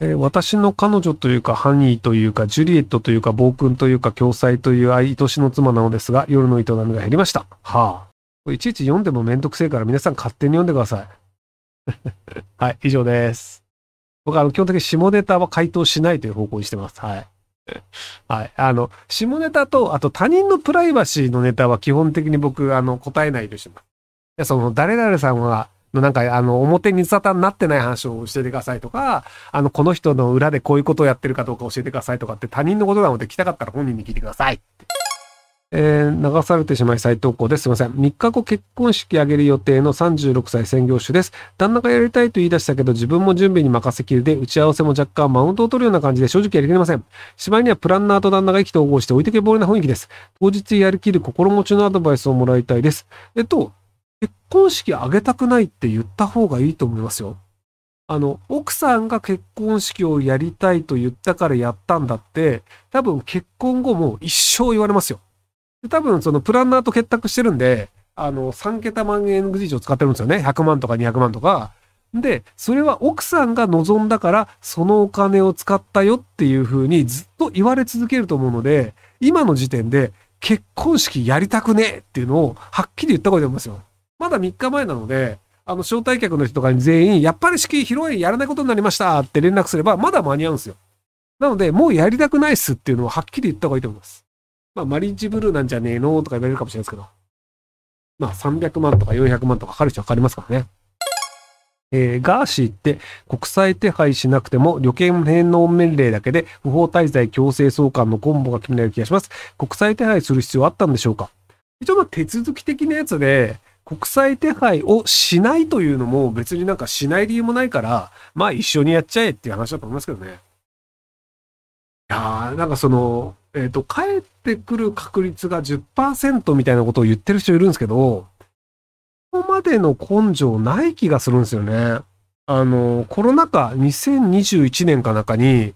えー私の彼女というか、ハニーというか、ジュリエットというか、暴君というか、共妻という愛しの妻なのですが、夜の営みが減りました。はあ。これいちいち読んでもめんどくせえから皆さん勝手に読んでください。はい、以上です。僕はあの基本的に下ネタは回答しないという方向にしてます。はい。はい。あの、下ネタと、あと他人のプライバシーのネタは基本的に僕、あの、答えないとします。いや、その、誰々さんは、なんか、あの、表に沙汰になってない話を教えてくださいとか、あの、この人の裏でこういうことをやってるかどうか教えてくださいとかって他人のことなので聞きたかったら本人に聞いてください。えー流されてしまい再投稿です。すいません。3日後結婚式挙げる予定の36歳専業主です。旦那がやりたいと言い出したけど自分も準備に任せきりで打ち合わせも若干マウントを取るような感じで正直やりきれません。しまいにはプランナーと旦那が意気投合して置いてけぼりな雰囲気です。当日やりきる心持ちのアドバイスをもらいたいです。えっと、結婚式挙げたくないって言った方がいいと思いますよ。あの、奥さんが結婚式をやりたいと言ったからやったんだって、多分結婚後も一生言われますよ。で多分そのプランナーと結託してるんで、あの、3桁万円以上使ってるんですよね。100万とか200万とか。で、それは奥さんが望んだから、そのお金を使ったよっていう風にずっと言われ続けると思うので、今の時点で結婚式やりたくねえっていうのをはっきり言った方がいいと思いますよ。まだ3日前なので、あの、招待客の人とかに全員、やっぱり式披露宴やらないことになりましたって連絡すれば、まだ間に合うんですよ。なので、もうやりたくないっすっていうのをはっきり言った方がいいと思います。まあ、マリッジブルーなんじゃねえのとか言われるかもしれないですけど。まあ、300万とか400万とかかかる人はかかりますからね。えーガーシーって国際手配しなくても旅券返納命令だけで不法滞在強制送還のコンボが決められる気がします。国際手配する必要あったんでしょうか一応まあ手続き的なやつで国際手配をしないというのも別になんかしない理由もないから、まあ一緒にやっちゃえっていう話だと思いますけどね。いやー、なんかその、えっ、と、帰ってくる確率が10%みたいなことを言ってる人いるんですけど、ここまでの根性ない気がするんですよね。あの、コロナ禍2021年かなかに、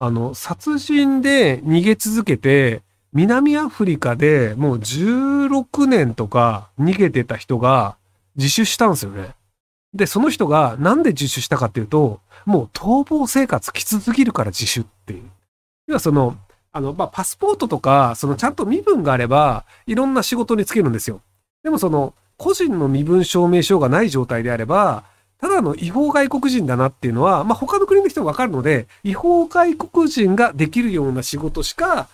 あの、殺人で逃げ続けて、南アフリカでもう16年とか逃げてた人が自首したんですよね。で、その人がなんで自首したかっていうと、もう逃亡生活きつすぎるから自首っていう。要はその、あの、まあ、パスポートとか、そのちゃんと身分があれば、いろんな仕事に就けるんですよ。でもその、個人の身分証明書がない状態であれば、ただの違法外国人だなっていうのは、まあ、他の国の人がわかるので、違法外国人ができるような仕事しか、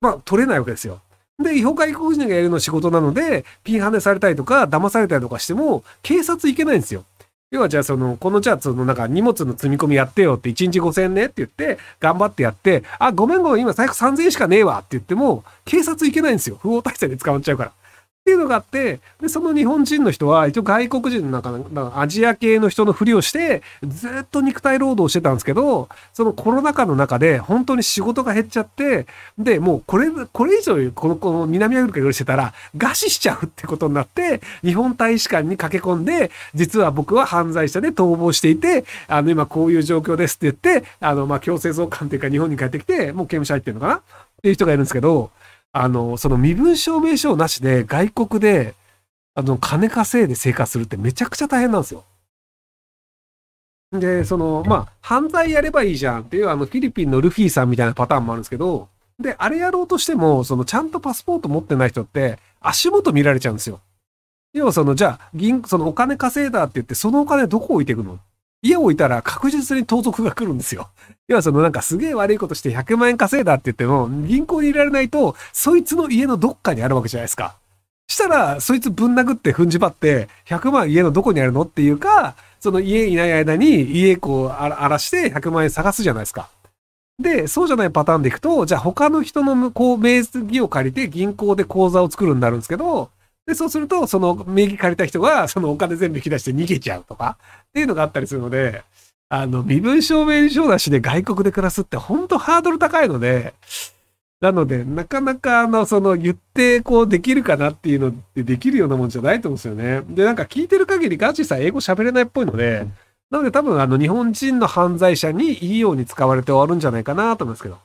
まあ、取れないわけですよ。で、違法外国人がやるの仕事なので、ピンハネされたりとか、騙されたりとかしても、警察行けないんですよ。要はじゃあその、このじゃあそのなんか荷物の積み込みやってよって1日5000円ねって言って、頑張ってやって、あ、ごめんごめん、今財布3000円しかねえわって言っても、警察行けないんですよ。不法体制で捕まっちゃうから。っていうのがあって、で、その日本人の人は、一応外国人のなんか、アジア系の人のふりをして、ずっと肉体労働してたんですけど、そのコロナ禍の中で本当に仕事が減っちゃって、で、もうこれ、これ以上この、この南アフリカよりしてたら、餓死しちゃうってことになって、日本大使館に駆け込んで、実は僕は犯罪者で逃亡していて、あの、今こういう状況ですって言って、あの、まあ、強制送還っていうか日本に帰ってきて、もう刑務所入ってるのかな？っていう人がいるんですけど、あの、その身分証明書なしで外国で、あの、金稼いで生活するってめちゃくちゃ大変なんですよ。で、その、まあ、犯罪やればいいじゃんっていう、あの、フィリピンのルフィさんみたいなパターンもあるんですけど、で、あれやろうとしても、その、ちゃんとパスポート持ってない人って、足元見られちゃうんですよ。要はその、じゃあ、銀、そのお金稼いだって言って、そのお金どこ置いていくの家を置いたら確実に盗賊が来るんですよ。要はそのなんかすげえ悪いことして100万円稼いだって言っても、銀行に入れられないと、そいつの家のどっかにあるわけじゃないですか。したら、そいつぶん殴って踏んじばって、100万家のどこにあるのっていうか、その家いない間に家こう荒らして100万円探すじゃないですか。で、そうじゃないパターンでいくと、じゃあ他の人のこう名義を借りて銀行で口座を作るになるんですけど、で、そうすると、その名義借りた人が、そのお金全部引き出して逃げちゃうとか、っていうのがあったりするので、あの、身分証明書なしで外国で暮らすって本当ハードル高いので、なので、なかなか、あの、その、言って、こう、できるかなっていうのってできるようなもんじゃないと思うんですよね。で、なんか聞いてる限りガチさん英語喋れないっぽいので、なので多分、あの、日本人の犯罪者にいいように使われて終わるんじゃないかなと思うんですけど。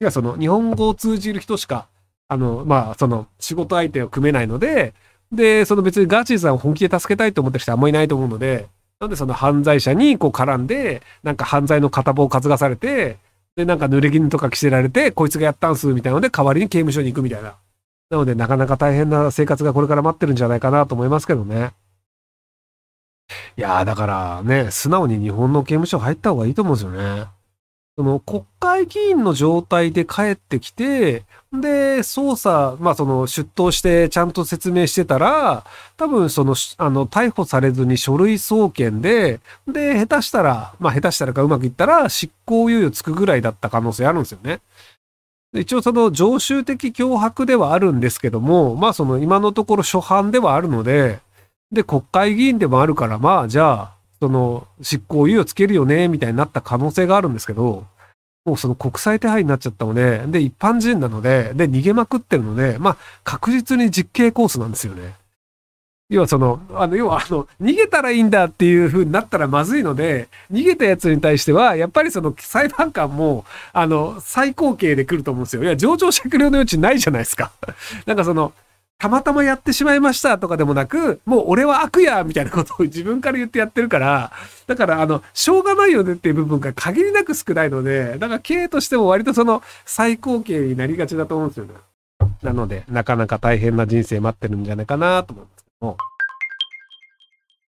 いや、その、日本語を通じる人しか、あの、まあ、その、仕事相手を組めないので、で、その別にガーチーさんを本気で助けたいと思ってる人はあんまりいないと思うので、なんでその犯罪者にこう絡んで、なんか犯罪の片棒を担がされて、で、なんか濡れ衣とか着せられて、こいつがやったんす、みたいなので、代わりに刑務所に行くみたいな。なので、なかなか大変な生活がこれから待ってるんじゃないかなと思いますけどね。いやー、だからね、素直に日本の刑務所入った方がいいと思うんですよね。その国会議員の状態で帰ってきて、で、捜査、まあその出頭してちゃんと説明してたら、多分その、あの、逮捕されずに書類送検で、で、下手したら、まあ下手したらかうまくいったら執行猶予つくぐらいだった可能性あるんですよね。一応その常習的脅迫ではあるんですけども、まあその今のところ初犯ではあるので、で、国会議員でもあるから、まあじゃあ、その執行猶予つけるよね、みたいになった可能性があるんですけど、もうその国際手配になっちゃったので、で、一般人なので、で、逃げまくってるので、まあ、確実に実刑コースなんですよね。要はその、あの、要はあの、逃げたらいいんだっていう風になったらまずいので、逃げたやつに対しては、やっぱりその裁判官も、あの、最高刑で来ると思うんですよ。いや、上場酌量の余地ないじゃないですか。なんかその、たまたまやってしまいましたとかでもなく、もう俺は悪やみたいなことを 自分から言ってやってるから、だからあの、しょうがないよねっていう部分が限りなく少ないので、だから経営としても割とその最高刑になりがちだと思うんですよね。なので、なかなか大変な人生待ってるんじゃないかなと思うんですけども。